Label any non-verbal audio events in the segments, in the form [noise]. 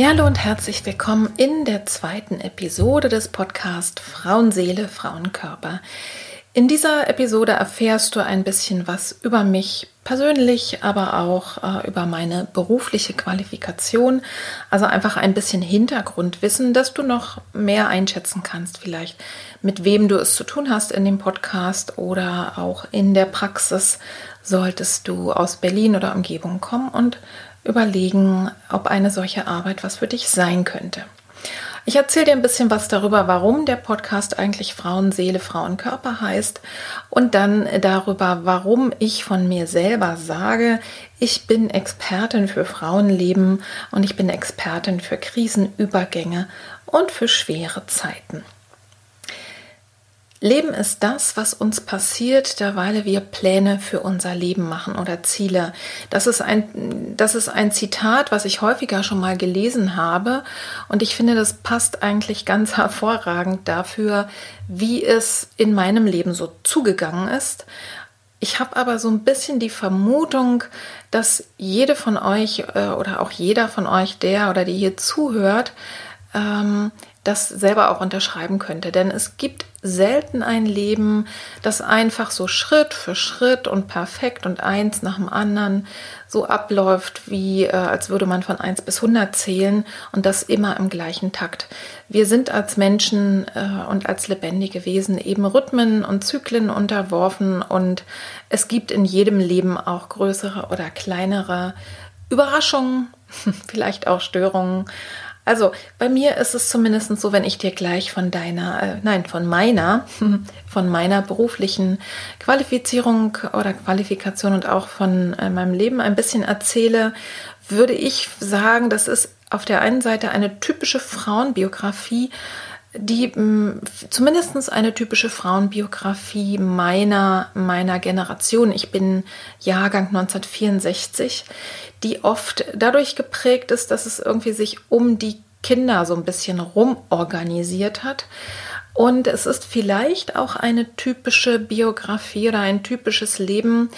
Ja, hallo und herzlich willkommen in der zweiten Episode des Podcasts Frauenseele, Frauenkörper. In dieser Episode erfährst du ein bisschen was über mich persönlich, aber auch äh, über meine berufliche Qualifikation. Also einfach ein bisschen Hintergrundwissen, dass du noch mehr einschätzen kannst, vielleicht mit wem du es zu tun hast in dem Podcast oder auch in der Praxis, solltest du aus Berlin oder Umgebung kommen und überlegen, ob eine solche Arbeit was für dich sein könnte. Ich erzähle dir ein bisschen was darüber, warum der Podcast eigentlich Frauenseele, Frauenkörper heißt und dann darüber, warum ich von mir selber sage, ich bin Expertin für Frauenleben und ich bin Expertin für Krisenübergänge und für schwere Zeiten. Leben ist das, was uns passiert, derweil wir Pläne für unser Leben machen oder Ziele. Das ist ein, das ist ein Zitat, was ich häufiger schon mal gelesen habe. Und ich finde, das passt eigentlich ganz [laughs] hervorragend dafür, wie es in meinem Leben so zugegangen ist. Ich habe aber so ein bisschen die Vermutung, dass jede von euch äh, oder auch jeder von euch, der oder die hier zuhört, ähm, das selber auch unterschreiben könnte. Denn es gibt selten ein Leben, das einfach so Schritt für Schritt und perfekt und eins nach dem anderen so abläuft, wie äh, als würde man von eins bis hundert zählen und das immer im gleichen Takt. Wir sind als Menschen äh, und als lebendige Wesen eben Rhythmen und Zyklen unterworfen und es gibt in jedem Leben auch größere oder kleinere Überraschungen, [laughs] vielleicht auch Störungen, also bei mir ist es zumindest so, wenn ich dir gleich von deiner, äh, nein, von meiner, [laughs] von meiner beruflichen Qualifizierung oder Qualifikation und auch von äh, meinem Leben ein bisschen erzähle, würde ich sagen, das ist auf der einen Seite eine typische Frauenbiografie, die mm, zumindest eine typische Frauenbiografie meiner, meiner Generation. Ich bin Jahrgang 1964, die oft dadurch geprägt ist, dass es irgendwie sich um die Kinder so ein bisschen rumorganisiert hat. Und es ist vielleicht auch eine typische Biografie oder ein typisches Leben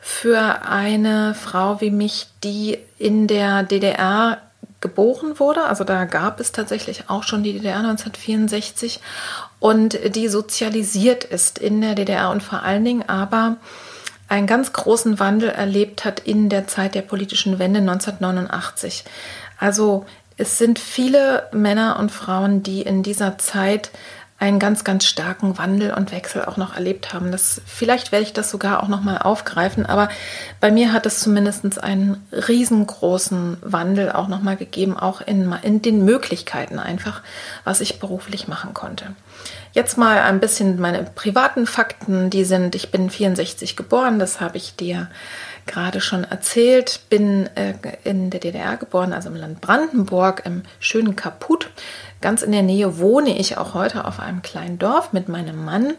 für eine Frau wie mich, die in der DDR geboren wurde. Also da gab es tatsächlich auch schon die DDR 1964 und die sozialisiert ist in der DDR und vor allen Dingen aber einen ganz großen Wandel erlebt hat in der Zeit der politischen Wende 1989. Also es sind viele Männer und Frauen, die in dieser Zeit einen ganz, ganz starken Wandel und Wechsel auch noch erlebt haben. Das, vielleicht werde ich das sogar auch noch mal aufgreifen, aber bei mir hat es zumindest einen riesengroßen Wandel auch noch mal gegeben, auch in, in den Möglichkeiten einfach, was ich beruflich machen konnte. Jetzt mal ein bisschen meine privaten Fakten, die sind, ich bin 64 geboren, das habe ich dir gerade schon erzählt, bin äh, in der DDR geboren, also im Land Brandenburg, im schönen Kaput. Ganz in der Nähe wohne ich auch heute auf einem kleinen Dorf mit meinem Mann.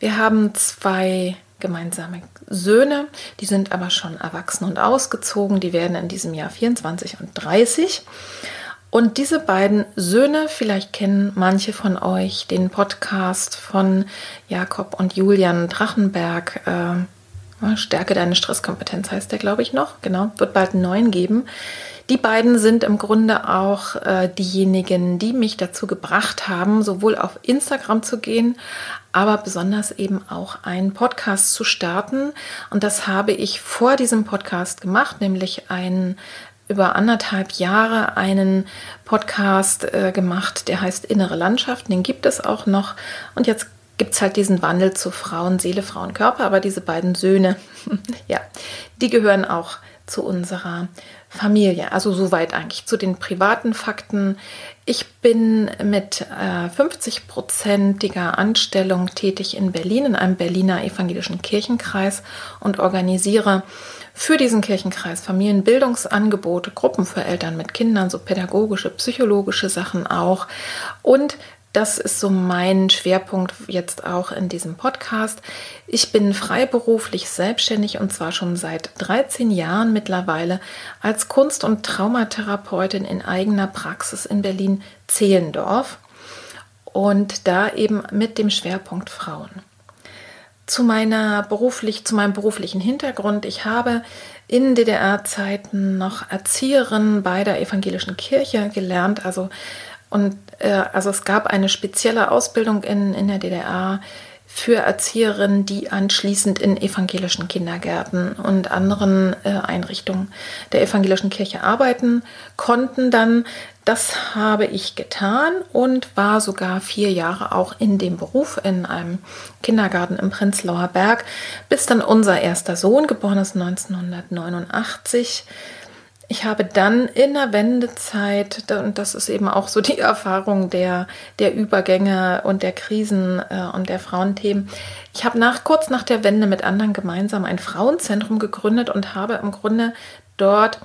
Wir haben zwei gemeinsame Söhne, die sind aber schon erwachsen und ausgezogen. Die werden in diesem Jahr 24 und 30. Und diese beiden Söhne, vielleicht kennen manche von euch den Podcast von Jakob und Julian Drachenberg, äh, Stärke deine Stresskompetenz heißt der, glaube ich, noch. Genau, wird bald einen neuen geben. Die beiden sind im Grunde auch äh, diejenigen, die mich dazu gebracht haben, sowohl auf Instagram zu gehen, aber besonders eben auch einen Podcast zu starten. Und das habe ich vor diesem Podcast gemacht, nämlich einen über anderthalb Jahre einen Podcast äh, gemacht, der heißt Innere Landschaften. Den gibt es auch noch. Und jetzt gibt es halt diesen Wandel zu Frauenseele, Frauenkörper. Aber diese beiden Söhne, [laughs] ja, die gehören auch zu unserer Familie. Also soweit eigentlich zu den privaten Fakten. Ich bin mit äh, 50-prozentiger Anstellung tätig in Berlin, in einem Berliner evangelischen Kirchenkreis und organisiere für diesen Kirchenkreis Familienbildungsangebote, Gruppen für Eltern mit Kindern, so pädagogische, psychologische Sachen auch und das ist so mein Schwerpunkt jetzt auch in diesem Podcast. Ich bin freiberuflich selbstständig und zwar schon seit 13 Jahren mittlerweile als Kunst- und Traumatherapeutin in eigener Praxis in Berlin-Zehlendorf und da eben mit dem Schwerpunkt Frauen. Zu, meiner beruflich, zu meinem beruflichen Hintergrund. Ich habe in DDR-Zeiten noch Erzieherin bei der evangelischen Kirche gelernt, also und äh, also es gab eine spezielle Ausbildung in, in der DDR für Erzieherinnen, die anschließend in evangelischen Kindergärten und anderen äh, Einrichtungen der evangelischen Kirche arbeiten konnten. Dann, das habe ich getan und war sogar vier Jahre auch in dem Beruf in einem Kindergarten im Prenzlauer Berg, bis dann unser erster Sohn, geboren ist 1989, ich habe dann in der Wendezeit, und das ist eben auch so die [laughs] Erfahrung der, der Übergänge und der Krisen äh, und der Frauenthemen, ich habe nach, kurz nach der Wende mit anderen gemeinsam ein Frauenzentrum gegründet und habe im Grunde dort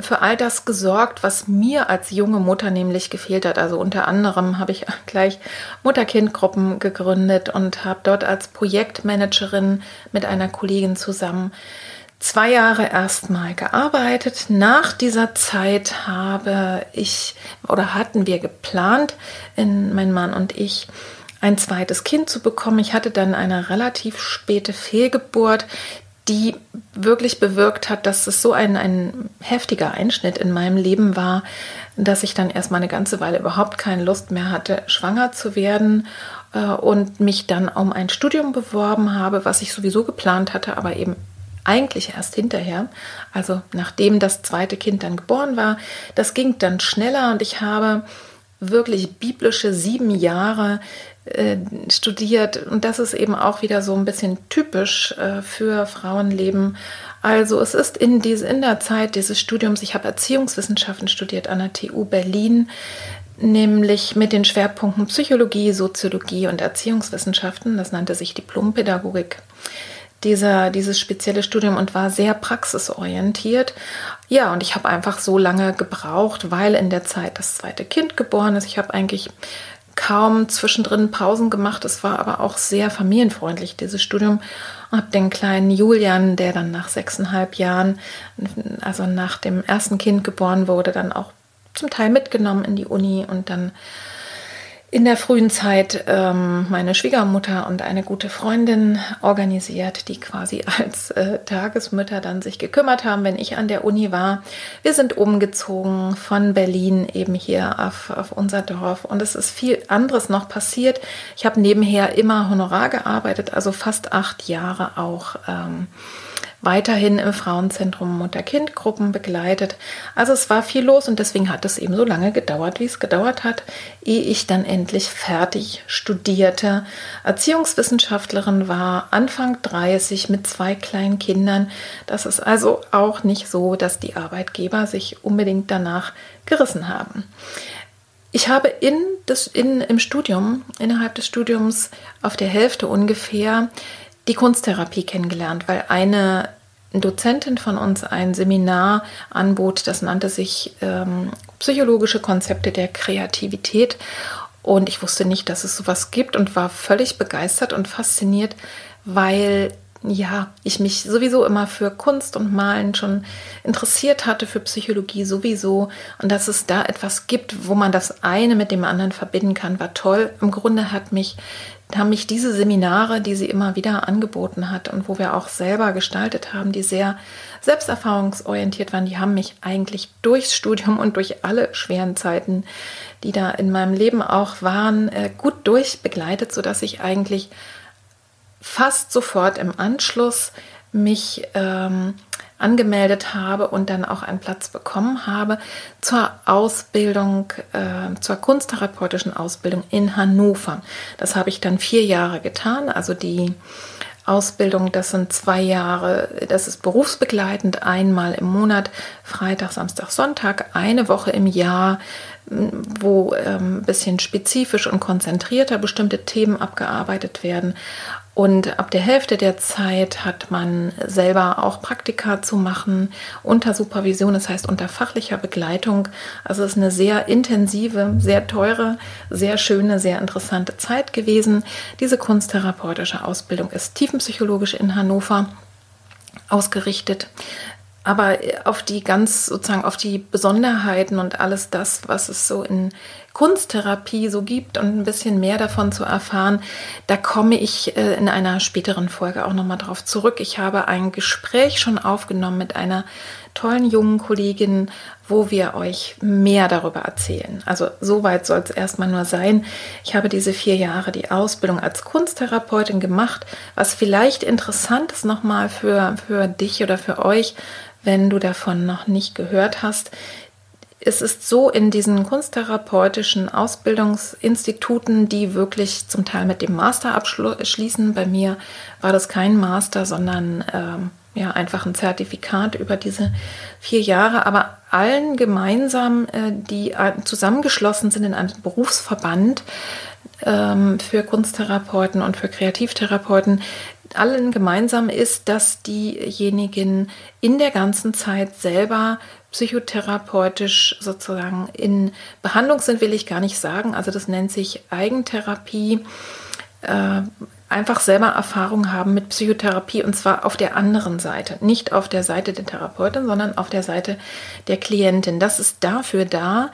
für all das gesorgt, was mir als junge Mutter nämlich gefehlt hat. Also unter anderem habe ich [laughs] gleich Mutter-Kind-Gruppen gegründet und habe dort als Projektmanagerin mit einer Kollegin zusammen zwei Jahre erstmal gearbeitet. Nach dieser Zeit habe ich oder hatten wir geplant, in, mein Mann und ich, ein zweites Kind zu bekommen. Ich hatte dann eine relativ späte Fehlgeburt, die wirklich bewirkt hat, dass es so ein, ein heftiger Einschnitt in meinem Leben war, dass ich dann erstmal eine ganze Weile überhaupt keine Lust mehr hatte, schwanger zu werden äh, und mich dann um ein Studium beworben habe, was ich sowieso geplant hatte, aber eben eigentlich erst hinterher, also nachdem das zweite Kind dann geboren war. Das ging dann schneller und ich habe wirklich biblische sieben Jahre äh, studiert und das ist eben auch wieder so ein bisschen typisch äh, für Frauenleben. Also es ist in, diese, in der Zeit dieses Studiums, ich habe Erziehungswissenschaften studiert an der TU Berlin, nämlich mit den Schwerpunkten Psychologie, Soziologie und Erziehungswissenschaften. Das nannte sich Diplompädagogik dieser, dieses spezielle Studium und war sehr praxisorientiert. Ja, und ich habe einfach so lange gebraucht, weil in der Zeit das zweite Kind geboren ist. Ich habe eigentlich kaum zwischendrin Pausen gemacht. Es war aber auch sehr familienfreundlich, dieses Studium. Und habe den kleinen Julian, der dann nach sechseinhalb Jahren, also nach dem ersten Kind geboren wurde, dann auch zum Teil mitgenommen in die Uni und dann in der frühen Zeit ähm, meine Schwiegermutter und eine gute Freundin organisiert, die quasi [laughs] als äh, Tagesmütter dann sich gekümmert haben, wenn ich an der Uni war. Wir sind umgezogen von Berlin eben hier auf, auf unser Dorf und es ist viel anderes noch passiert. Ich habe nebenher immer Honorar gearbeitet, also fast acht Jahre auch. Ähm, weiterhin im Frauenzentrum Mutter-Kind-Gruppen begleitet. Also es war viel los und deswegen hat es eben so lange gedauert, wie es gedauert hat, ehe ich dann endlich fertig studierte. Erziehungswissenschaftlerin war Anfang 30 mit zwei kleinen Kindern. Das ist also auch nicht so, dass die Arbeitgeber sich unbedingt danach gerissen haben. Ich habe in das, in, im Studium, innerhalb des Studiums auf der Hälfte ungefähr die Kunsttherapie kennengelernt, weil eine Dozentin von uns ein Seminar anbot, das nannte sich ähm, Psychologische Konzepte der Kreativität. Und ich wusste nicht, dass es sowas gibt und war völlig begeistert und fasziniert, weil ja, ich mich sowieso immer für Kunst und Malen schon interessiert hatte, für Psychologie sowieso. Und dass es da etwas gibt, wo man das eine mit dem anderen verbinden kann, war toll. Im Grunde hat mich haben mich diese Seminare, die sie immer wieder angeboten hat und wo wir auch selber gestaltet haben, die sehr selbsterfahrungsorientiert waren, die haben mich eigentlich durchs Studium und durch alle schweren Zeiten, die da in meinem Leben auch waren, äh, gut durchbegleitet, sodass ich eigentlich fast sofort im Anschluss mich ähm, angemeldet habe und dann auch einen Platz bekommen habe zur Ausbildung, äh, zur kunsttherapeutischen Ausbildung in Hannover. Das habe ich dann vier Jahre getan, also die Ausbildung, das sind zwei Jahre, das ist berufsbegleitend, einmal im Monat, Freitag, Samstag, Sonntag, eine Woche im Jahr, wo ein ähm, bisschen spezifisch und konzentrierter bestimmte Themen abgearbeitet werden. Und ab der Hälfte der Zeit hat man selber auch Praktika zu machen unter Supervision, das heißt unter fachlicher Begleitung. Also es ist eine sehr intensive, sehr teure, sehr schöne, sehr interessante Zeit gewesen. Diese kunsttherapeutische Ausbildung ist tiefenpsychologisch in Hannover ausgerichtet aber auf die ganz sozusagen auf die Besonderheiten und alles das, was es so in Kunsttherapie so gibt und ein bisschen mehr davon zu erfahren, da komme ich äh, in einer späteren Folge auch nochmal drauf zurück. Ich habe ein Gespräch schon aufgenommen mit einer tollen jungen Kollegin, wo wir euch mehr darüber erzählen. Also soweit soll es erstmal nur sein. Ich habe diese vier Jahre die Ausbildung als Kunsttherapeutin gemacht. Was vielleicht interessant ist nochmal für, für dich oder für euch, wenn du davon noch nicht gehört hast. Es ist so in diesen kunsttherapeutischen Ausbildungsinstituten, die wirklich zum Teil mit dem Master abschließen. Bei mir war das kein Master, sondern ähm, ja einfach ein Zertifikat über diese vier Jahre. Aber allen gemeinsam, äh, die äh, zusammengeschlossen sind in einem Berufsverband ähm, für Kunsttherapeuten und für Kreativtherapeuten, allen gemeinsam ist, dass diejenigen in der ganzen Zeit selber psychotherapeutisch sozusagen in Behandlung sind, will ich gar nicht sagen. Also das nennt sich Eigentherapie. Äh, einfach selber Erfahrung haben mit Psychotherapie und zwar auf der anderen Seite, nicht auf der Seite der Therapeutin, sondern auf der Seite der Klientin. Das ist dafür da,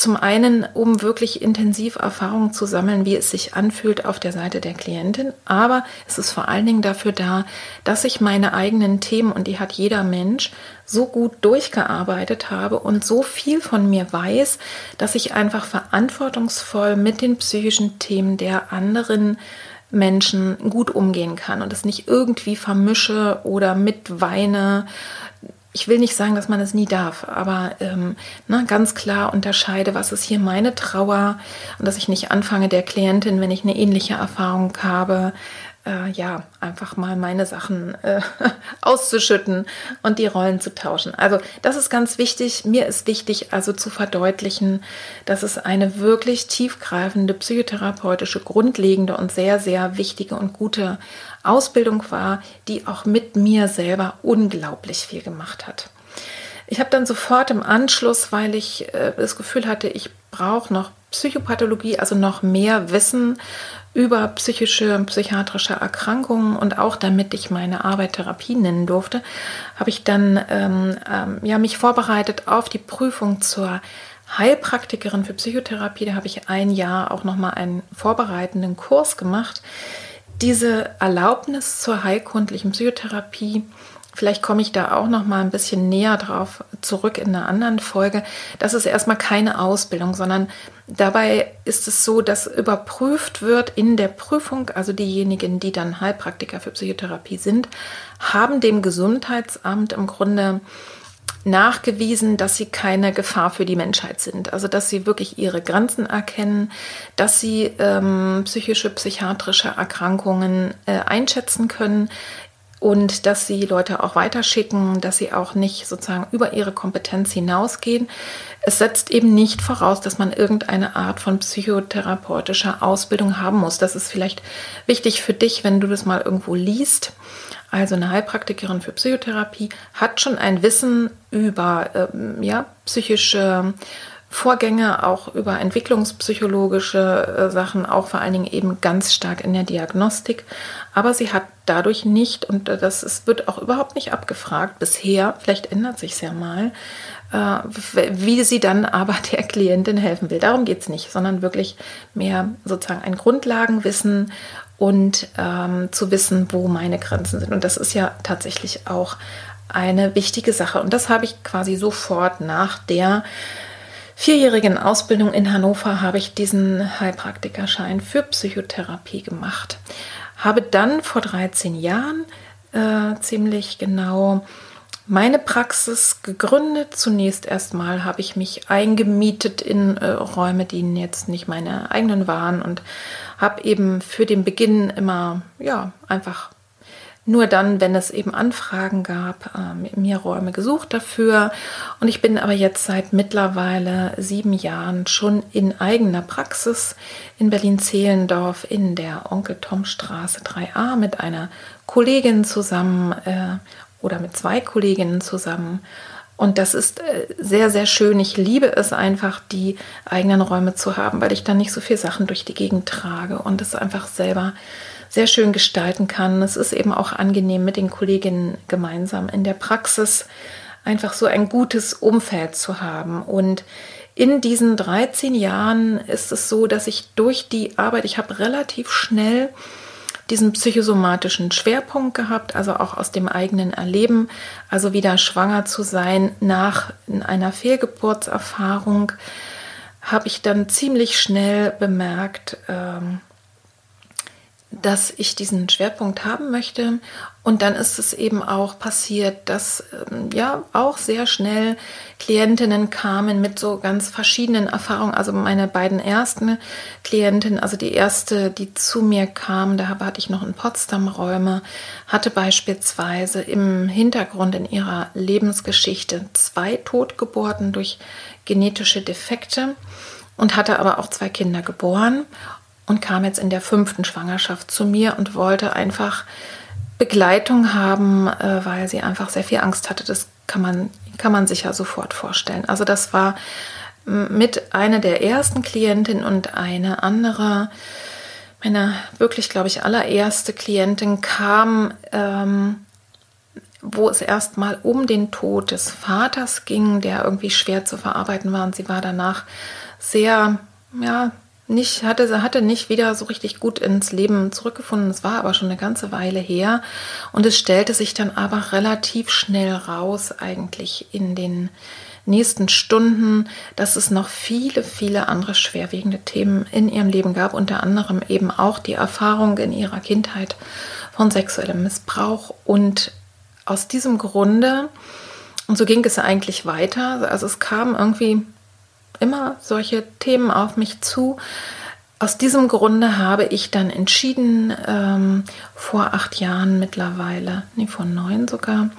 zum einen, um wirklich intensiv Erfahrungen zu sammeln, wie es sich anfühlt auf der Seite der Klientin, aber es ist vor allen Dingen dafür da, dass ich meine eigenen Themen, und die hat jeder Mensch, so gut durchgearbeitet habe und so viel von mir weiß, dass ich einfach verantwortungsvoll mit den psychischen Themen der anderen Menschen gut umgehen kann und es nicht irgendwie vermische oder mitweine ich will nicht sagen, dass man es nie darf, aber ähm, na, ganz klar unterscheide, was ist hier meine Trauer und dass ich nicht anfange, der Klientin, wenn ich eine ähnliche Erfahrung habe, äh, ja, einfach mal meine Sachen äh, [laughs] auszuschütten und die Rollen zu tauschen. Also das ist ganz wichtig. Mir ist wichtig, also zu verdeutlichen, dass es eine wirklich tiefgreifende psychotherapeutische, grundlegende und sehr, sehr wichtige und gute Ausbildung war, die auch mit mir selber unglaublich viel gemacht hat. Ich habe dann sofort im Anschluss, weil ich äh, das Gefühl hatte, ich brauche noch Psychopathologie, also noch mehr Wissen über psychische und psychiatrische Erkrankungen und auch damit ich meine Arbeit Therapie nennen durfte, habe ich dann ähm, ähm, ja, mich vorbereitet auf die Prüfung zur Heilpraktikerin für Psychotherapie. Da habe ich ein Jahr auch nochmal einen vorbereitenden Kurs gemacht. Diese Erlaubnis zur heilkundlichen Psychotherapie Vielleicht komme ich da auch noch mal ein bisschen näher drauf zurück in einer anderen Folge. Das ist erstmal keine Ausbildung, sondern dabei ist es so, dass überprüft wird in der Prüfung, also diejenigen, die dann Heilpraktiker für Psychotherapie sind, haben dem Gesundheitsamt im Grunde nachgewiesen, dass sie keine Gefahr für die Menschheit sind. Also dass sie wirklich ihre Grenzen erkennen, dass sie ähm, psychische, psychiatrische Erkrankungen äh, einschätzen können, und dass sie Leute auch weiterschicken, dass sie auch nicht sozusagen über ihre Kompetenz hinausgehen. Es setzt eben nicht voraus, dass man irgendeine Art von psychotherapeutischer Ausbildung haben muss. Das ist vielleicht wichtig für dich, wenn du das mal irgendwo liest. Also eine Heilpraktikerin für Psychotherapie hat schon ein Wissen über ähm, ja, psychische Vorgänge, auch über entwicklungspsychologische äh, Sachen, auch vor allen Dingen eben ganz stark in der Diagnostik. Aber sie hat dadurch nicht, und das ist, wird auch überhaupt nicht abgefragt bisher, vielleicht ändert sich es ja mal, äh, wie sie dann aber [laughs] der Klientin helfen will. Darum geht es nicht, sondern wirklich mehr sozusagen ein Grundlagenwissen und ähm, zu wissen, wo meine Grenzen sind. Und das ist ja tatsächlich auch eine wichtige Sache. Und das habe ich quasi sofort nach der vierjährigen Ausbildung in Hannover habe ich diesen Heilpraktikerschein für Psychotherapie gemacht. Habe dann vor 13 Jahren äh, ziemlich genau meine Praxis gegründet. Zunächst erstmal habe ich mich eingemietet in äh, Räume, die jetzt nicht meine eigenen waren und habe eben für den Beginn immer ja einfach nur dann, wenn es eben Anfragen gab, äh, mir Räume gesucht dafür. Und ich bin aber jetzt seit mittlerweile sieben Jahren schon in eigener Praxis in Berlin-Zehlendorf in der Onkel-Tom-Straße 3a mit einer Kollegin zusammen äh, oder mit zwei Kolleginnen zusammen. Und das ist äh, sehr, sehr schön. Ich liebe es einfach, die eigenen Räume zu haben, weil ich dann nicht so viel Sachen durch die Gegend trage und es einfach selber sehr schön gestalten kann. Es ist eben auch angenehm, mit den Kolleginnen gemeinsam in der Praxis einfach so ein gutes Umfeld zu haben. Und in diesen 13 Jahren ist es so, dass ich durch die Arbeit, ich habe relativ schnell diesen psychosomatischen Schwerpunkt gehabt, also auch aus dem eigenen Erleben, also wieder schwanger zu sein nach einer Fehlgeburtserfahrung, habe ich dann ziemlich schnell bemerkt, ähm, dass ich diesen Schwerpunkt haben möchte. Und dann ist es eben auch passiert, dass ähm, ja auch sehr schnell Klientinnen kamen mit so ganz verschiedenen Erfahrungen. Also meine beiden ersten Klientinnen, also die erste, die zu mir kam, da hatte ich noch in Potsdam Räume, hatte beispielsweise im Hintergrund in ihrer Lebensgeschichte zwei Totgeburten durch genetische Defekte und hatte aber auch zwei Kinder geboren und kam jetzt in der fünften Schwangerschaft zu mir und wollte einfach Begleitung haben, äh, weil sie einfach sehr viel Angst hatte. Das kann man, kann man sich ja sofort vorstellen. Also das war mit einer der ersten Klientinnen und eine andere, meine wirklich, glaube ich, allererste Klientin kam, ähm, wo es erstmal um den Tod des Vaters ging, der irgendwie schwer zu verarbeiten war. Und sie war danach sehr, ja, nicht, hatte, hatte nicht wieder so richtig gut ins Leben zurückgefunden. Es war aber schon eine ganze Weile her. Und es stellte sich dann aber relativ schnell raus, eigentlich in den nächsten Stunden, dass es noch viele, viele andere schwerwiegende Themen in ihrem Leben gab, unter anderem eben auch die Erfahrung in ihrer Kindheit von sexuellem Missbrauch. Und aus diesem Grunde, und so ging es eigentlich weiter, also es kam irgendwie immer solche Themen auf mich zu. Aus diesem Grunde habe ich dann entschieden, ähm, vor acht Jahren mittlerweile, nee, vor neun sogar,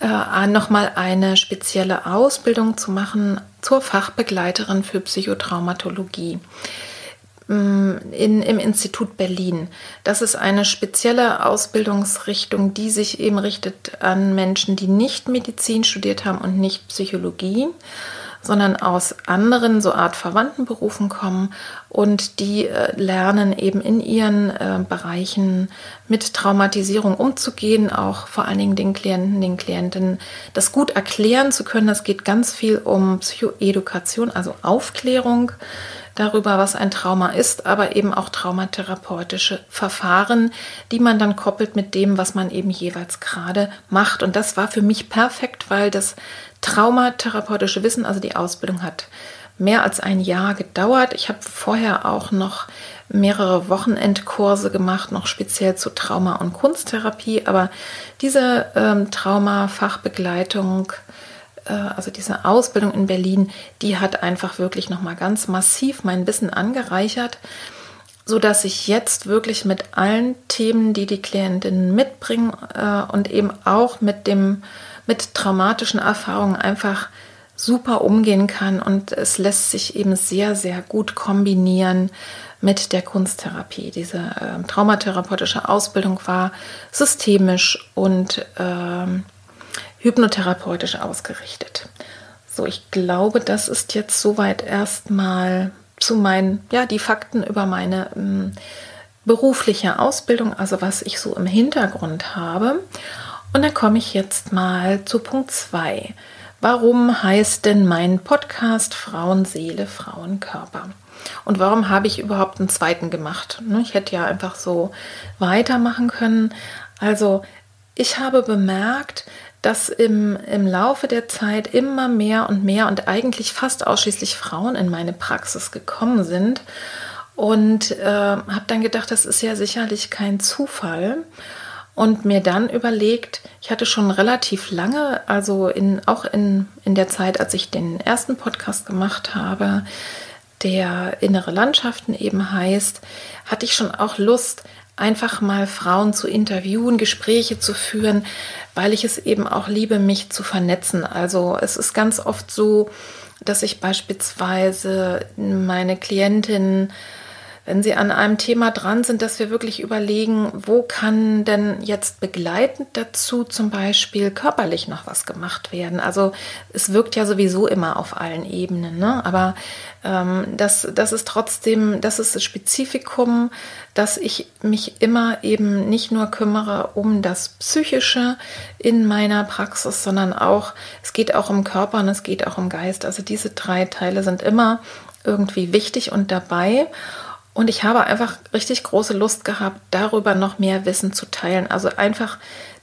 äh, nochmal eine spezielle Ausbildung zu machen zur Fachbegleiterin für Psychotraumatologie mm, in, im Institut Berlin. Das ist eine spezielle Ausbildungsrichtung, die sich eben richtet an Menschen, die nicht Medizin studiert haben und nicht Psychologie sondern aus anderen, so Art verwandten Berufen kommen und die äh, lernen eben in ihren äh, Bereichen mit Traumatisierung umzugehen, auch vor allen Dingen den Klienten, den Klientinnen das gut erklären zu können. Es geht ganz viel um Psychoedukation, also Aufklärung darüber, was ein Trauma ist, aber eben auch traumatherapeutische Verfahren, die man dann koppelt mit dem, was man eben jeweils gerade macht. Und das war für mich perfekt, weil das traumatherapeutische Wissen, also die Ausbildung hat mehr als ein Jahr gedauert. Ich habe vorher auch noch mehrere Wochenendkurse gemacht, noch speziell zu Trauma- und Kunsttherapie. Aber diese ähm, Trauma-Fachbegleitung, äh, also diese Ausbildung in Berlin, die hat einfach wirklich nochmal ganz massiv mein Wissen angereichert, so dass ich jetzt wirklich mit allen Themen, die die Klientinnen mitbringen äh, und eben auch mit dem mit traumatischen Erfahrungen einfach super umgehen kann und es lässt sich eben sehr, sehr gut kombinieren mit der Kunsttherapie. Diese äh, traumatherapeutische Ausbildung war systemisch und äh, hypnotherapeutisch ausgerichtet. So, ich glaube, das ist jetzt soweit erstmal zu meinen, ja, die Fakten über meine ähm, berufliche Ausbildung, also was ich so im Hintergrund habe. Und dann komme ich jetzt mal zu Punkt 2. Warum heißt denn mein Podcast Frauenseele, Frauenkörper? Und warum habe ich überhaupt einen zweiten gemacht? Ne, ich hätte ja einfach so weitermachen können. Also ich habe bemerkt, dass im, im Laufe der Zeit immer mehr und mehr und eigentlich fast ausschließlich Frauen in meine Praxis gekommen sind. Und äh, habe dann gedacht, das ist ja sicherlich kein Zufall. Und mir dann überlegt, ich hatte schon relativ lange, also in, auch in, in der Zeit, als ich den ersten Podcast gemacht habe, der innere Landschaften eben heißt, hatte ich schon auch Lust, einfach mal Frauen zu interviewen, Gespräche zu führen, weil ich es eben auch liebe, mich zu vernetzen. Also es ist ganz oft so, dass ich beispielsweise meine Klientinnen wenn Sie an einem Thema dran sind, dass wir wirklich überlegen, wo kann denn jetzt begleitend dazu zum Beispiel körperlich noch was gemacht werden. Also es wirkt ja sowieso immer auf allen Ebenen, ne? aber ähm, das, das ist trotzdem, das ist das Spezifikum, dass ich mich immer eben nicht nur kümmere um das Psychische in meiner Praxis, sondern auch, es geht auch um Körper und es geht auch um Geist. Also diese drei Teile sind immer irgendwie wichtig und dabei. Und ich habe einfach richtig große Lust gehabt, darüber noch mehr Wissen zu teilen. Also einfach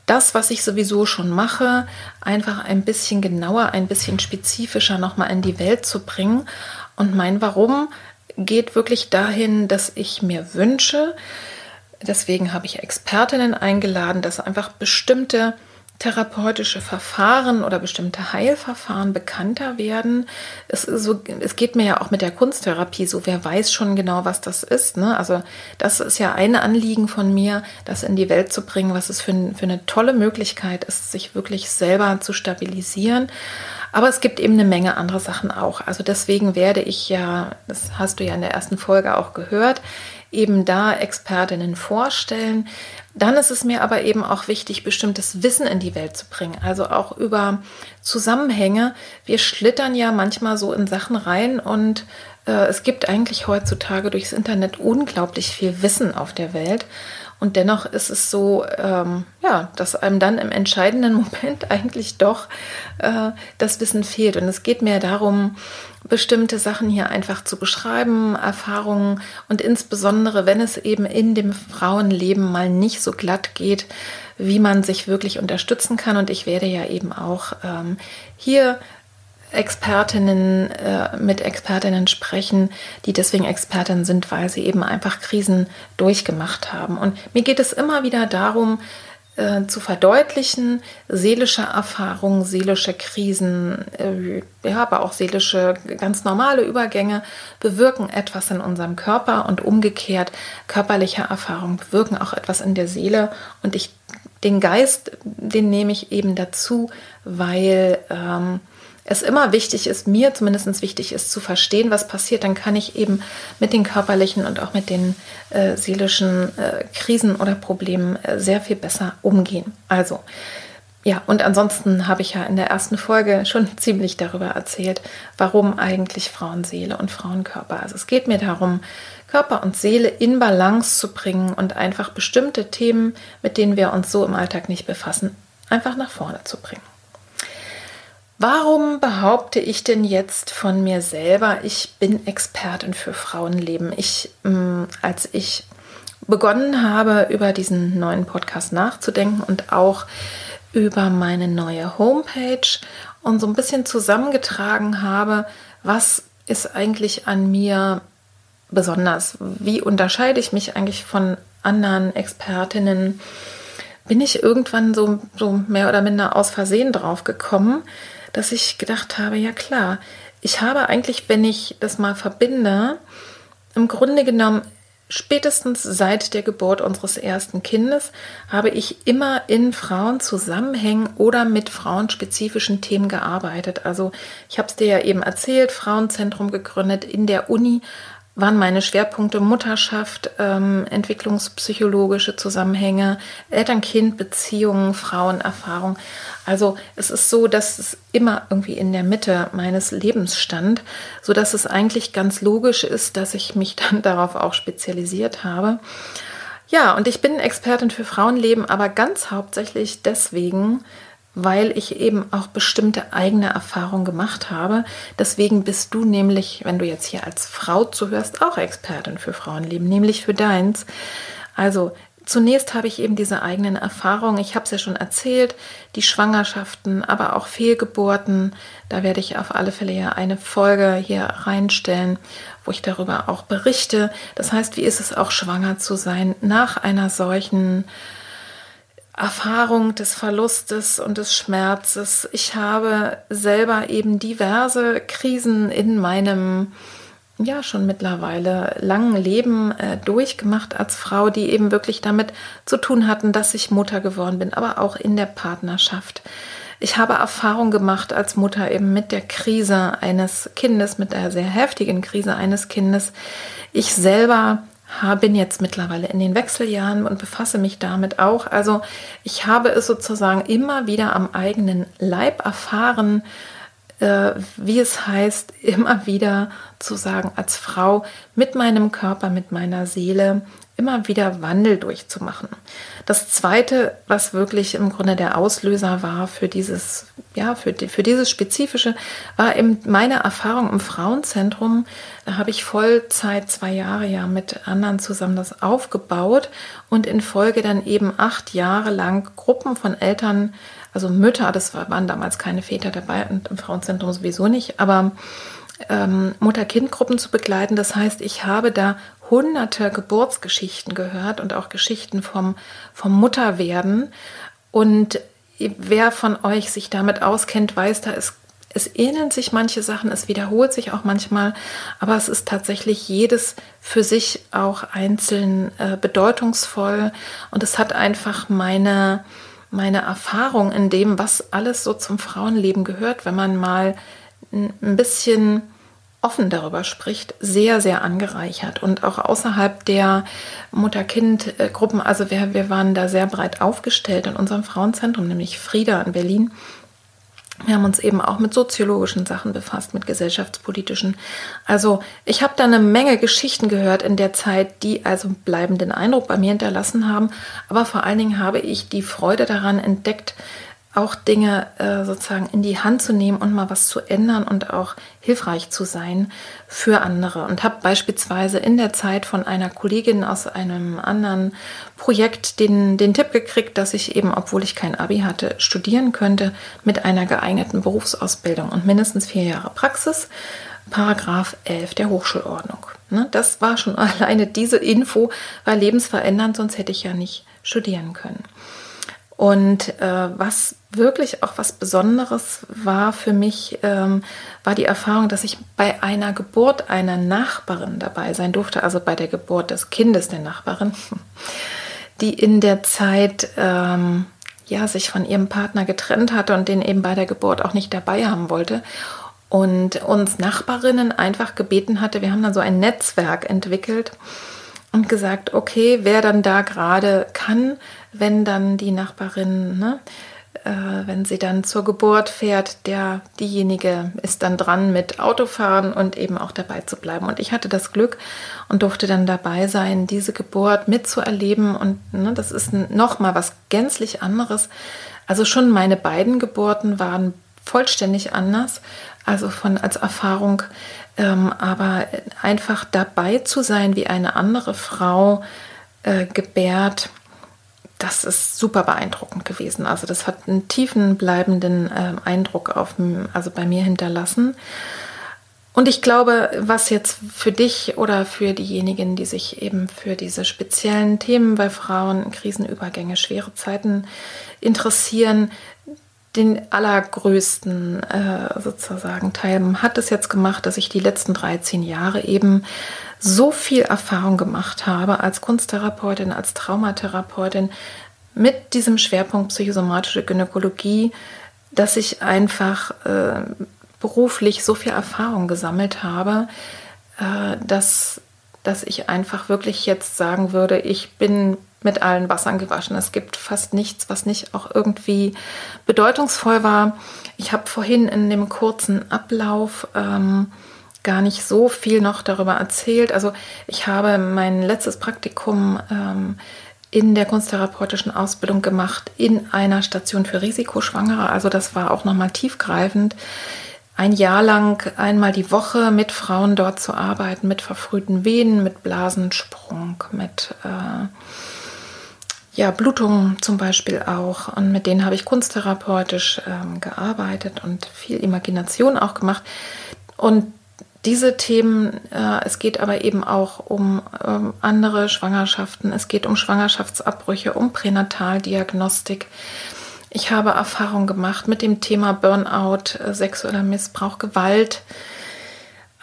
das, was ich sowieso schon mache, einfach ein bisschen genauer, ein bisschen spezifischer nochmal in die Welt zu bringen. Und mein Warum geht wirklich dahin, dass ich mir wünsche, deswegen habe ich Expertinnen eingeladen, dass einfach bestimmte therapeutische Verfahren oder bestimmte Heilverfahren bekannter werden. Es, so, es geht mir ja auch mit der Kunsttherapie so, wer weiß schon genau, was das ist. Ne? Also das ist ja ein Anliegen von mir, das in die Welt zu bringen, was es für, für eine tolle Möglichkeit ist, sich wirklich selber zu stabilisieren. Aber es gibt eben eine Menge andere Sachen auch. Also deswegen werde ich ja, das hast du ja in der ersten Folge auch gehört, eben da Expertinnen vorstellen. Dann ist es mir aber eben auch wichtig, bestimmtes Wissen in die Welt zu bringen, also auch über Zusammenhänge. Wir schlittern ja manchmal so in Sachen rein und äh, es gibt eigentlich heutzutage durchs Internet unglaublich viel Wissen auf der Welt. Und dennoch ist es so, ähm, ja, dass einem dann im entscheidenden [laughs] Moment eigentlich doch äh, das Wissen fehlt. Und es geht mir darum, bestimmte Sachen hier einfach zu beschreiben, Erfahrungen und insbesondere, wenn es eben in dem Frauenleben mal nicht so glatt geht, wie man sich wirklich unterstützen kann. Und ich werde ja eben auch ähm, hier Expertinnen äh, mit Expertinnen sprechen, die deswegen Expertinnen sind, weil sie eben einfach Krisen durchgemacht haben. Und mir geht es immer wieder darum, äh, zu verdeutlichen, seelische Erfahrungen, seelische Krisen, äh, ja, aber auch seelische, ganz normale Übergänge bewirken etwas in unserem Körper und umgekehrt körperliche Erfahrungen bewirken auch etwas in der Seele. Und ich, den Geist, den nehme ich eben dazu, weil ähm, es immer wichtig ist, mir zumindest wichtig ist, zu verstehen, was passiert, dann kann ich eben mit den körperlichen und auch mit den äh, seelischen äh, Krisen oder Problemen äh, sehr viel besser umgehen. Also, ja, und ansonsten habe ich ja in der ersten Folge [laughs] schon ziemlich darüber erzählt, warum eigentlich Frauenseele und Frauenkörper. Also es geht mir darum, Körper und Seele in Balance zu bringen und einfach bestimmte Themen, mit denen wir uns so im Alltag nicht befassen, einfach nach vorne zu bringen. Warum behaupte ich denn jetzt von mir selber, ich bin Expertin für Frauenleben? Ich, mm, als ich begonnen habe, über diesen neuen Podcast nachzudenken und auch über meine neue Homepage und so ein bisschen zusammengetragen habe, was ist eigentlich an mir besonders? Wie unterscheide ich mich eigentlich von anderen Expertinnen? Bin ich irgendwann so, so mehr oder minder aus Versehen drauf gekommen, dass ich gedacht habe, ja klar, ich habe eigentlich, wenn ich das mal verbinde, im Grunde genommen spätestens seit der Geburt unseres ersten Kindes habe ich immer in Frauenzusammenhängen oder mit frauenspezifischen Themen gearbeitet. Also ich habe es dir ja eben erzählt, Frauenzentrum gegründet in der Uni, waren meine Schwerpunkte Mutterschaft, ähm, entwicklungspsychologische Zusammenhänge, Eltern-Kind-Beziehungen, Frauenerfahrung. Also es ist so, dass es immer irgendwie in der Mitte meines Lebens stand, so dass es eigentlich ganz logisch ist, dass ich mich [laughs] dann darauf auch spezialisiert habe. Ja, und ich bin Expertin für Frauenleben, aber ganz hauptsächlich deswegen, weil ich eben auch bestimmte eigene Erfahrungen gemacht habe. Deswegen bist du nämlich, wenn du jetzt hier als Frau zuhörst, auch Expertin für Frauenleben, nämlich für deins. Also zunächst habe ich eben diese eigenen Erfahrungen. Ich habe es ja schon erzählt, die Schwangerschaften, aber auch Fehlgeburten. Da werde ich auf alle Fälle ja eine Folge hier reinstellen, wo ich darüber auch berichte. Das heißt, wie ist es auch schwanger zu sein nach einer solchen Erfahrung des Verlustes und des Schmerzes. Ich habe selber eben diverse Krisen in meinem ja schon mittlerweile langen Leben äh, durchgemacht als Frau, die eben wirklich damit zu tun hatten, dass ich Mutter geworden bin, aber auch in der Partnerschaft. Ich habe Erfahrung gemacht als Mutter eben mit der Krise eines Kindes, mit der sehr heftigen Krise eines Kindes. Ich selber bin jetzt mittlerweile in den Wechseljahren und befasse mich damit auch. Also ich habe es sozusagen immer wieder am eigenen Leib erfahren, äh, wie es heißt, immer wieder zu sagen, als Frau mit meinem Körper, mit meiner Seele immer wieder Wandel durchzumachen. Das zweite, was wirklich im Grunde der Auslöser war für dieses, ja, für, die, für dieses Spezifische, war eben meine Erfahrung im Frauenzentrum. Da habe ich Vollzeit zwei Jahre ja mit anderen zusammen das aufgebaut und in Folge dann eben acht Jahre lang Gruppen von Eltern, also Mütter, das waren damals keine Väter dabei und im Frauenzentrum sowieso nicht, aber ähm, Mutter-Kind-Gruppen zu begleiten. Das heißt, ich habe da hunderte Geburtsgeschichten gehört und auch Geschichten vom, vom Mutterwerden. Und wer von euch sich damit auskennt, weiß, da ist es ähneln sich manche Sachen, es wiederholt sich auch manchmal, aber es ist tatsächlich jedes für sich auch einzeln äh, bedeutungsvoll und es hat einfach meine, meine Erfahrung in dem, was alles so zum Frauenleben gehört, wenn man mal ein bisschen offen darüber spricht, sehr, sehr angereichert. Und auch außerhalb der Mutter-Kind-Gruppen, also wir, wir waren da sehr breit aufgestellt in unserem Frauenzentrum, nämlich Frieda in Berlin. Wir haben uns eben auch mit soziologischen Sachen befasst, mit gesellschaftspolitischen. Also ich habe da eine Menge Geschichten gehört in der Zeit, die also bleibenden Eindruck bei mir hinterlassen haben. Aber vor allen Dingen habe ich die Freude daran entdeckt, auch Dinge äh, sozusagen in die Hand zu nehmen und mal was zu ändern und auch hilfreich zu sein für andere. Und habe beispielsweise in der Zeit von einer Kollegin aus einem anderen Projekt den, den Tipp gekriegt, dass ich eben, obwohl ich kein ABI hatte, studieren könnte mit einer geeigneten Berufsausbildung und mindestens vier Jahre Praxis. Paragraph 11 der Hochschulordnung. Ne, das war schon [laughs] alleine diese Info, war lebensverändernd, sonst hätte ich ja nicht studieren können. Und äh, was wirklich auch was Besonderes war für mich, ähm, war die Erfahrung, dass ich bei einer Geburt einer Nachbarin dabei sein durfte, also bei der Geburt des Kindes der Nachbarin, [laughs] die in der Zeit ähm, ja sich von ihrem Partner getrennt hatte und den eben bei der Geburt auch nicht dabei haben wollte und uns Nachbarinnen einfach gebeten hatte. Wir haben dann so ein Netzwerk entwickelt und gesagt, okay, wer dann da gerade kann, wenn dann die Nachbarin, ne, wenn sie dann zur Geburt fährt, der diejenige ist dann dran mit Autofahren und eben auch dabei zu bleiben. Und ich hatte das Glück und durfte dann dabei sein, diese Geburt mitzuerleben. Und ne, das ist noch mal was gänzlich anderes. Also schon meine beiden Geburten waren vollständig anders, also von als Erfahrung. Ähm, aber einfach dabei zu sein, wie eine andere Frau äh, gebärt, das ist super beeindruckend gewesen. Also das hat einen tiefen bleibenden äh, Eindruck auf, also bei mir hinterlassen. Und ich glaube, was jetzt für dich oder für diejenigen, die sich eben für diese speziellen Themen bei Frauen, Krisenübergänge, schwere Zeiten interessieren, den allergrößten äh, sozusagen Teil hat es jetzt gemacht, dass ich die letzten 13 Jahre eben so viel Erfahrung gemacht habe als Kunsttherapeutin, als Traumatherapeutin mit diesem Schwerpunkt psychosomatische Gynäkologie, dass ich einfach äh, beruflich so viel Erfahrung gesammelt habe, äh, dass, dass ich einfach wirklich jetzt sagen würde, ich bin mit allen Wassern gewaschen. Es gibt fast nichts, was nicht auch irgendwie bedeutungsvoll war. Ich habe vorhin in dem kurzen Ablauf ähm, gar nicht so viel noch darüber erzählt. Also ich habe mein letztes Praktikum ähm, in der kunsttherapeutischen Ausbildung gemacht in einer Station für Risikoschwangere. Also das war auch nochmal tiefgreifend. Ein Jahr lang einmal die Woche mit Frauen dort zu arbeiten, mit verfrühten Venen, mit Blasensprung, mit äh, ja, Blutungen zum Beispiel auch. Und mit denen habe ich kunsttherapeutisch ähm, gearbeitet und viel Imagination auch gemacht. Und diese Themen, äh, es geht aber eben auch um ähm, andere Schwangerschaften, es geht um Schwangerschaftsabbrüche, um Pränataldiagnostik. Ich habe Erfahrung gemacht mit dem Thema Burnout, äh, sexueller Missbrauch, Gewalt,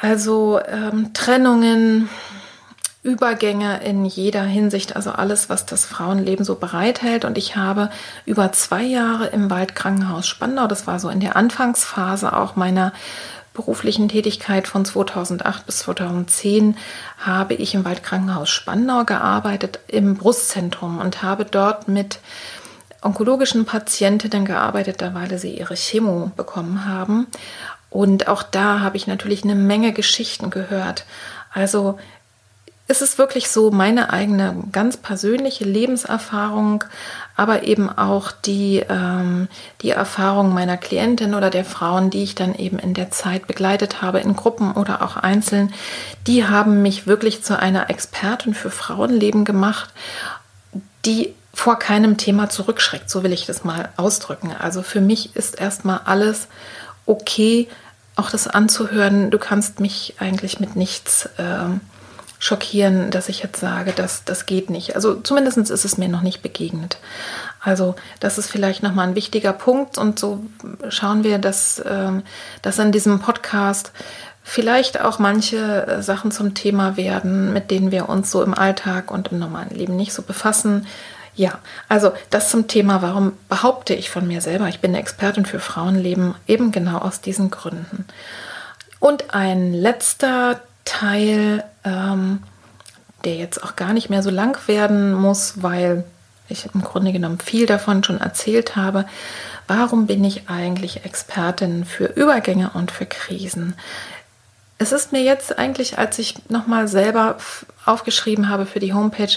also ähm, Trennungen, Übergänge in jeder Hinsicht, also alles, was das Frauenleben so bereithält. Und ich habe über zwei Jahre im Waldkrankenhaus Spandau, das war so in der Anfangsphase auch meiner beruflichen Tätigkeit von 2008 bis 2010 habe ich im Waldkrankenhaus Spandau gearbeitet, im Brustzentrum und habe dort mit onkologischen Patientinnen gearbeitet, da weil sie ihre Chemo bekommen haben. Und auch da habe ich natürlich eine Menge Geschichten gehört. Also ist es wirklich so meine eigene ganz persönliche Lebenserfahrung, aber eben auch die, ähm, die Erfahrung meiner Klientin oder der Frauen, die ich dann eben in der Zeit begleitet habe, in Gruppen oder auch einzeln, die haben mich wirklich zu einer Expertin für Frauenleben gemacht, die vor keinem Thema zurückschreckt, so will ich das mal ausdrücken. Also für mich ist erstmal alles okay, auch das anzuhören. Du kannst mich eigentlich mit nichts ähm, schockieren, dass ich jetzt sage, dass das geht nicht. Also zumindest ist es mir noch nicht begegnet. Also das ist vielleicht nochmal ein wichtiger Punkt und so schauen wir, dass, ähm, dass in diesem Podcast vielleicht auch manche äh, Sachen zum Thema werden, mit denen wir uns so im Alltag und im normalen Leben nicht so befassen. Ja, also das zum Thema, warum behaupte ich von mir selber, ich bin Expertin für Frauenleben, eben genau aus diesen Gründen. Und ein letzter Teil, ähm, der jetzt auch gar nicht mehr so lang werden muss, weil ich im Grunde genommen viel davon schon erzählt habe. Warum bin ich eigentlich Expertin für Übergänge und für Krisen? Es ist mir jetzt eigentlich, als ich nochmal selber aufgeschrieben habe für die Homepage,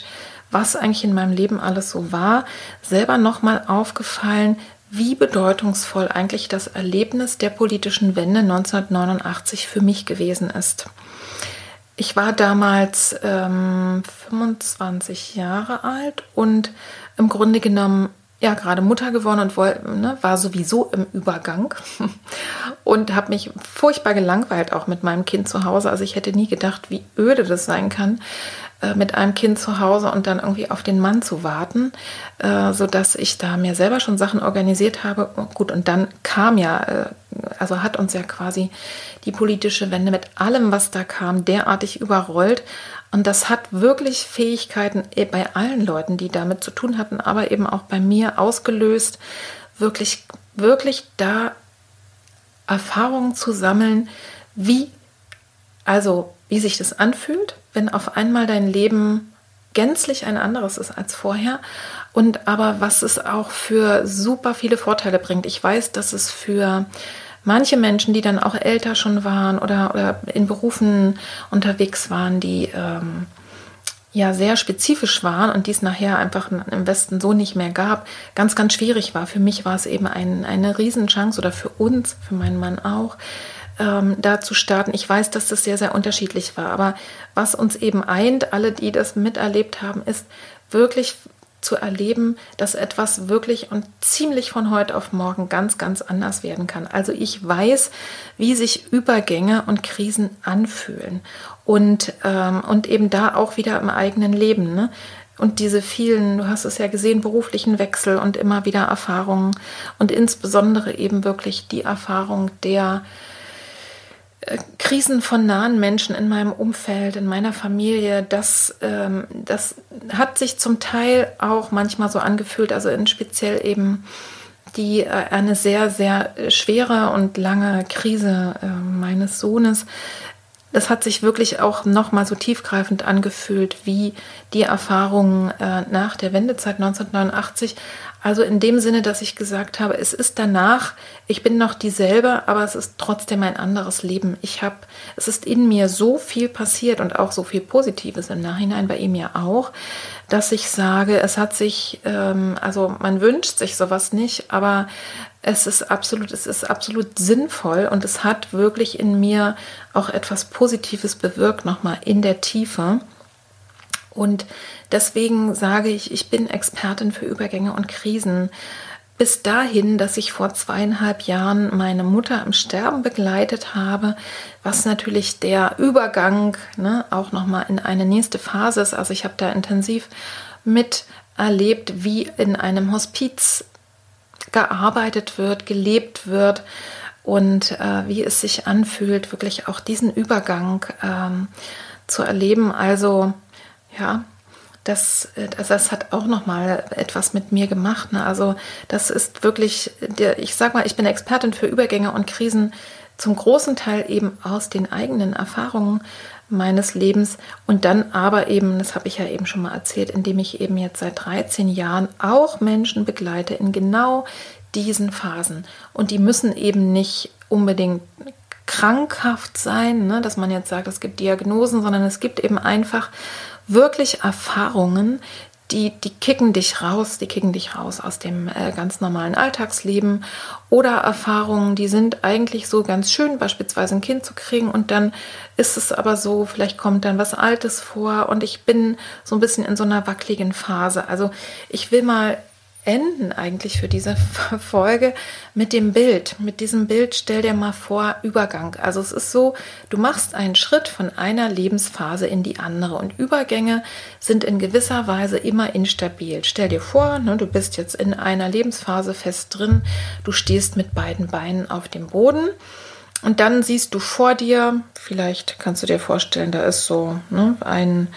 was eigentlich in meinem Leben alles so war, selber nochmal aufgefallen, wie bedeutungsvoll eigentlich das Erlebnis der politischen Wende 1989 für mich gewesen ist. Ich war damals ähm, 25 Jahre alt und im Grunde genommen ja gerade Mutter geworden und wollte, ne, war sowieso im Übergang [laughs] und habe mich furchtbar gelangweilt auch mit meinem Kind zu Hause. Also ich hätte nie gedacht, wie öde das sein kann, äh, mit einem Kind zu Hause und dann irgendwie auf den Mann zu warten, äh, so dass ich da mir selber schon Sachen organisiert habe. Gut, und dann kam ja, äh, also hat uns ja quasi die politische Wende mit allem, was da kam, derartig überrollt. Und das hat wirklich Fähigkeiten eh, bei allen Leuten, die damit zu tun hatten, aber eben auch bei mir ausgelöst, wirklich, wirklich da Erfahrungen zu sammeln, wie, also wie sich das anfühlt, wenn auf einmal dein Leben gänzlich ein anderes ist als vorher und aber was es auch für super viele Vorteile bringt. Ich weiß, dass es für manche Menschen, die dann auch älter schon waren oder, oder in Berufen unterwegs waren, die ähm, ja sehr spezifisch waren und dies nachher einfach im Westen so nicht mehr gab, ganz, ganz schwierig war. Für mich war es eben ein, eine Riesenchance oder für uns, für meinen Mann auch, ähm, da zu starten. Ich weiß, dass das sehr, sehr unterschiedlich war, aber was uns eben eint, alle, die das miterlebt haben, ist wirklich zu erleben, dass etwas wirklich und ziemlich von heute auf morgen ganz, ganz anders werden kann. Also ich weiß, wie sich Übergänge und Krisen anfühlen und, ähm, und eben da auch wieder im eigenen Leben. Ne? Und diese vielen, du hast es ja gesehen, beruflichen Wechsel und immer wieder Erfahrungen und insbesondere eben wirklich die Erfahrung der, äh, Krisen von nahen Menschen in meinem Umfeld, in meiner Familie, das, ähm, das hat sich zum Teil auch manchmal so angefühlt, also in speziell eben die äh, eine sehr, sehr schwere und lange Krise äh, meines Sohnes. Das hat sich wirklich auch nochmal so tiefgreifend angefühlt wie die Erfahrungen äh, nach der Wendezeit 1989, also in dem Sinne, dass ich gesagt habe, es ist danach, ich bin noch dieselbe, aber es ist trotzdem ein anderes Leben. Ich habe, es ist in mir so viel passiert und auch so viel Positives im Nachhinein, bei ihm ja auch, dass ich sage, es hat sich, ähm, also man wünscht sich sowas nicht, aber es ist absolut, es ist absolut sinnvoll und es hat wirklich in mir auch etwas Positives bewirkt, nochmal in der Tiefe. Und deswegen sage ich, ich bin Expertin für Übergänge und Krisen. bis dahin, dass ich vor zweieinhalb Jahren meine Mutter im Sterben begleitet habe, was natürlich der Übergang ne, auch nochmal in eine nächste Phase ist. Also ich habe da intensiv miterlebt, wie in einem Hospiz gearbeitet wird, gelebt wird und äh, wie es sich anfühlt, wirklich auch diesen Übergang ähm, zu erleben. Also ja, das, das, das hat auch noch mal etwas mit mir gemacht. Ne? Also das ist wirklich, der, ich sag mal, ich bin Expertin für Übergänge und Krisen zum großen Teil eben aus den eigenen Erfahrungen meines Lebens und dann aber eben, das habe ich ja eben schon mal erzählt, indem ich eben jetzt seit 13 Jahren auch Menschen begleite in genau diesen Phasen. Und die müssen eben nicht unbedingt krankhaft sein, ne, dass man jetzt sagt, es gibt Diagnosen, sondern es gibt eben einfach wirklich Erfahrungen, die, die kicken dich raus, die kicken dich raus aus dem äh, ganz normalen Alltagsleben oder Erfahrungen, die sind eigentlich so ganz schön, beispielsweise ein Kind zu kriegen und dann ist es aber so, vielleicht kommt dann was Altes vor und ich bin so ein bisschen in so einer wackeligen Phase. Also ich will mal enden eigentlich für diese [laughs] Folge mit dem Bild. Mit diesem Bild stell dir mal vor, Übergang. Also es ist so, du machst einen Schritt von einer Lebensphase in die andere und Übergänge sind in gewisser Weise immer instabil. Stell dir vor, ne, du bist jetzt in einer Lebensphase fest drin, du stehst mit beiden Beinen auf dem Boden. Und dann siehst du vor dir, vielleicht kannst du dir vorstellen, da ist so ne, ein,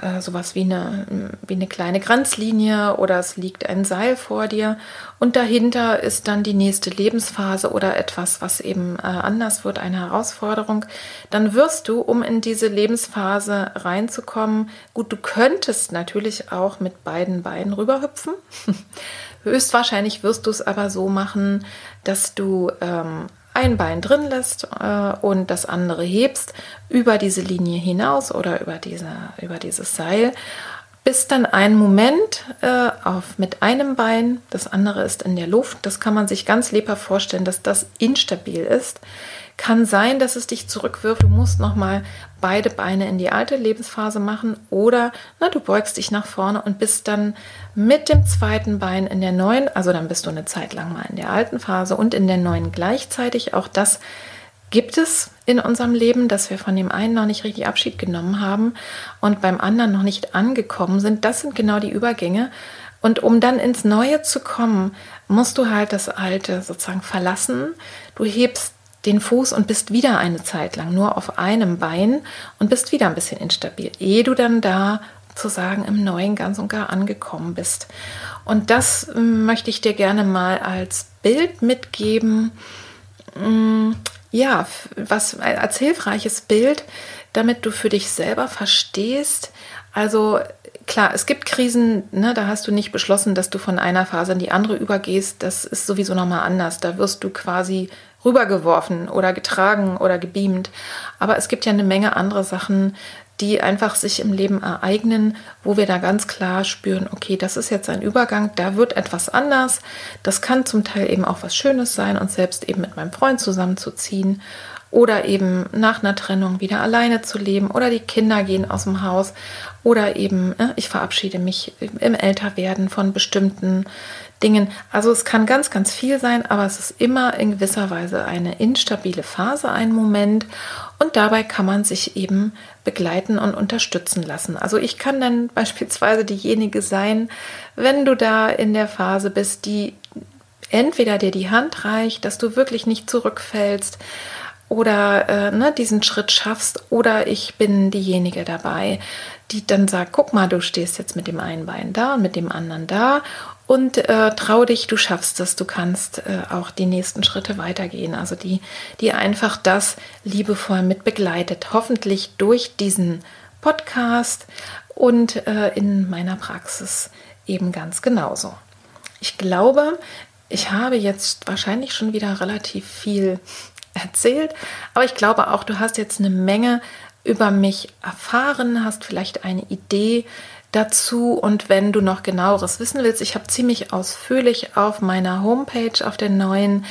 äh, sowas wie eine, wie eine kleine Grenzlinie oder es liegt ein Seil vor dir und dahinter ist dann die nächste Lebensphase oder etwas, was eben äh, anders wird, eine Herausforderung, dann wirst du, um in diese Lebensphase reinzukommen, gut, du könntest natürlich auch mit beiden Beinen rüberhüpfen. [laughs] Höchstwahrscheinlich wirst du es aber so machen, dass du ähm, ein Bein drin lässt äh, und das andere hebst über diese Linie hinaus oder über, diese, über dieses Seil, bis dann ein Moment äh, auf, mit einem Bein, das andere ist in der Luft. Das kann man sich ganz lebhaft vorstellen, dass das instabil ist. Kann sein, dass es dich zurückwirft. Du musst nochmal beide Beine in die alte Lebensphase machen oder na, du beugst dich nach vorne und bist dann mit dem zweiten Bein in der neuen, also dann bist du eine Zeit lang mal in der alten Phase und in der neuen gleichzeitig. Auch das gibt es in unserem Leben, dass wir von dem einen noch nicht richtig Abschied genommen haben und beim anderen noch nicht angekommen sind. Das sind genau die Übergänge. Und um dann ins Neue zu kommen, musst du halt das Alte sozusagen verlassen. Du hebst den Fuß und bist wieder eine Zeit lang nur auf einem Bein und bist wieder ein bisschen instabil, ehe du dann da zu sagen im Neuen ganz und gar angekommen bist. Und das hm, möchte ich dir gerne mal als Bild mitgeben. Hm, ja, was als hilfreiches Bild, damit du für dich selber verstehst. Also klar, es gibt Krisen, ne, da hast du nicht beschlossen, dass du von einer Phase in die andere übergehst. Das ist sowieso nochmal anders. Da wirst du quasi rübergeworfen oder getragen oder gebeamt. Aber es gibt ja eine Menge andere Sachen, die einfach sich im Leben ereignen, wo wir da ganz klar spüren, okay, das ist jetzt ein Übergang, da wird etwas anders. Das kann zum Teil eben auch was Schönes sein, uns selbst eben mit meinem Freund zusammenzuziehen oder eben nach einer Trennung wieder alleine zu leben oder die Kinder gehen aus dem Haus oder eben äh, ich verabschiede mich im Älterwerden von bestimmten Dingen. Also es kann ganz, ganz viel sein, aber es ist immer in gewisser Weise eine instabile Phase, ein Moment. Und dabei kann man sich eben begleiten und unterstützen lassen. Also ich kann dann [laughs] beispielsweise diejenige sein, wenn du da in der Phase bist, die entweder dir die Hand reicht, dass du wirklich nicht zurückfällst, oder äh, ne, diesen Schritt schaffst oder ich bin diejenige dabei, die dann sagt, guck mal, du stehst jetzt mit dem einen Bein da und mit dem anderen da und äh, trau dich, du schaffst es, du kannst äh, auch die nächsten Schritte weitergehen. Also die, die einfach das liebevoll mit begleitet, hoffentlich durch diesen Podcast und äh, in meiner Praxis eben ganz genauso. Ich glaube, ich habe jetzt wahrscheinlich schon wieder relativ viel erzählt, aber ich glaube auch, du hast jetzt eine Menge über mich erfahren, hast vielleicht eine Idee, dazu. Und wenn du noch genaueres wissen willst, ich habe ziemlich ausführlich auf meiner Homepage, auf der neuen,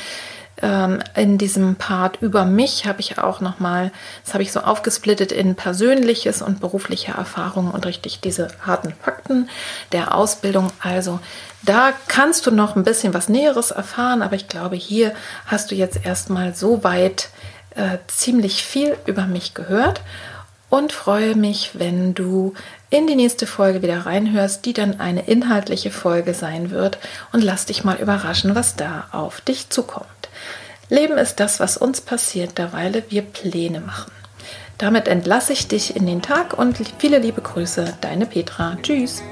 Ähm, in diesem Part über mich habe ich auch nochmal, das habe ich so aufgesplittet in persönliches und berufliche Erfahrungen und richtig diese harten Fakten der Ausbildung. Also da kannst du noch ein bisschen was Näheres erfahren, aber ich glaube, hier hast du jetzt erstmal so weit äh, ziemlich viel über mich gehört und freue mich, wenn du in die nächste Folge wieder reinhörst, die dann eine inhaltliche Folge sein wird und lass dich mal überraschen, was da auf dich zukommt. Leben ist das, was uns passiert, derweil wir Pläne machen. Damit entlasse ich dich in den Tag und viele liebe Grüße, deine Petra. Tschüss.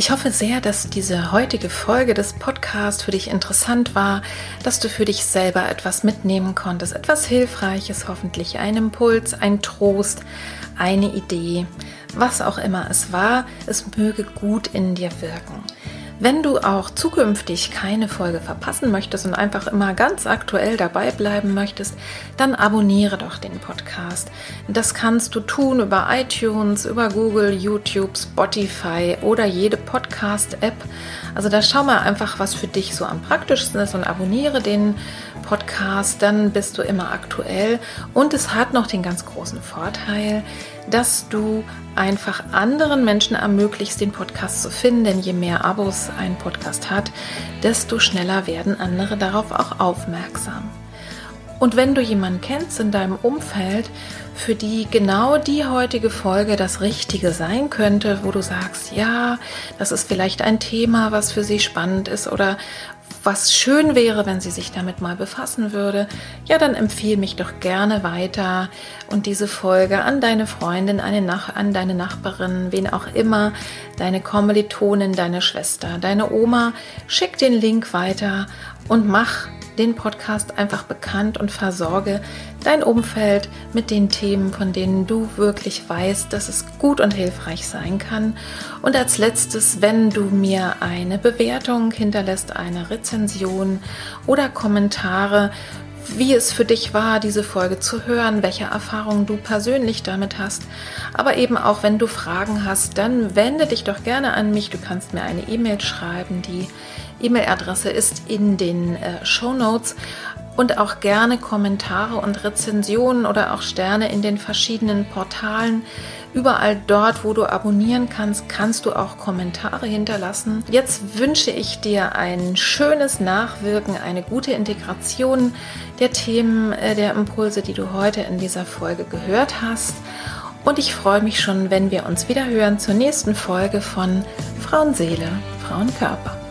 Ich hoffe sehr, dass diese heutige Folge des Podcasts für dich interessant war, dass du für dich selber etwas mitnehmen konntest, etwas Hilfreiches, hoffentlich ein Impuls, ein Trost, eine Idee, was auch immer es war, es möge gut in dir wirken. Wenn du auch zukünftig keine Folge verpassen möchtest und einfach immer ganz aktuell dabei bleiben möchtest, dann abonniere doch den Podcast. Das kannst du tun über iTunes, über Google, YouTube, Spotify oder jede Podcast-App. Also da schau mal einfach, was für dich so am praktischsten ist und abonniere den Podcast, dann bist du immer aktuell. Und es hat noch den ganz großen Vorteil, dass du einfach anderen Menschen ermöglichst, den Podcast zu finden. Denn je mehr Abos ein Podcast hat, desto schneller werden andere darauf auch aufmerksam. Und wenn du jemanden kennst in deinem Umfeld, für die genau die heutige Folge das Richtige sein könnte, wo du sagst, ja, das ist vielleicht ein Thema, was für sie spannend ist oder was schön wäre, wenn sie sich damit mal befassen würde, ja, dann empfehle mich doch gerne weiter und diese Folge an deine Freundin, an deine Nachbarin, wen auch immer, deine Kommilitonin, deine Schwester, deine Oma. Schick den Link weiter und mach den Podcast einfach bekannt und versorge dein Umfeld mit den Themen, von denen du wirklich weißt, dass es gut und hilfreich sein kann. Und als letztes, wenn du mir eine Bewertung hinterlässt, eine Rezension oder Kommentare, wie es für dich war, diese Folge zu hören, welche Erfahrungen du persönlich damit hast. Aber eben auch, wenn du Fragen hast, dann wende dich doch gerne an mich. Du kannst mir eine E-Mail schreiben. Die E-Mail-Adresse ist in den äh, Show Notes und auch gerne Kommentare und Rezensionen oder auch Sterne in den verschiedenen Portalen. Überall dort, wo du abonnieren kannst, kannst du auch Kommentare hinterlassen. Jetzt wünsche ich dir ein schönes Nachwirken, eine gute Integration der Themen, äh, der Impulse, die du heute in dieser Folge gehört hast. Und ich freue mich schon, wenn wir uns wieder hören zur nächsten Folge von Frauenseele, Frauenkörper.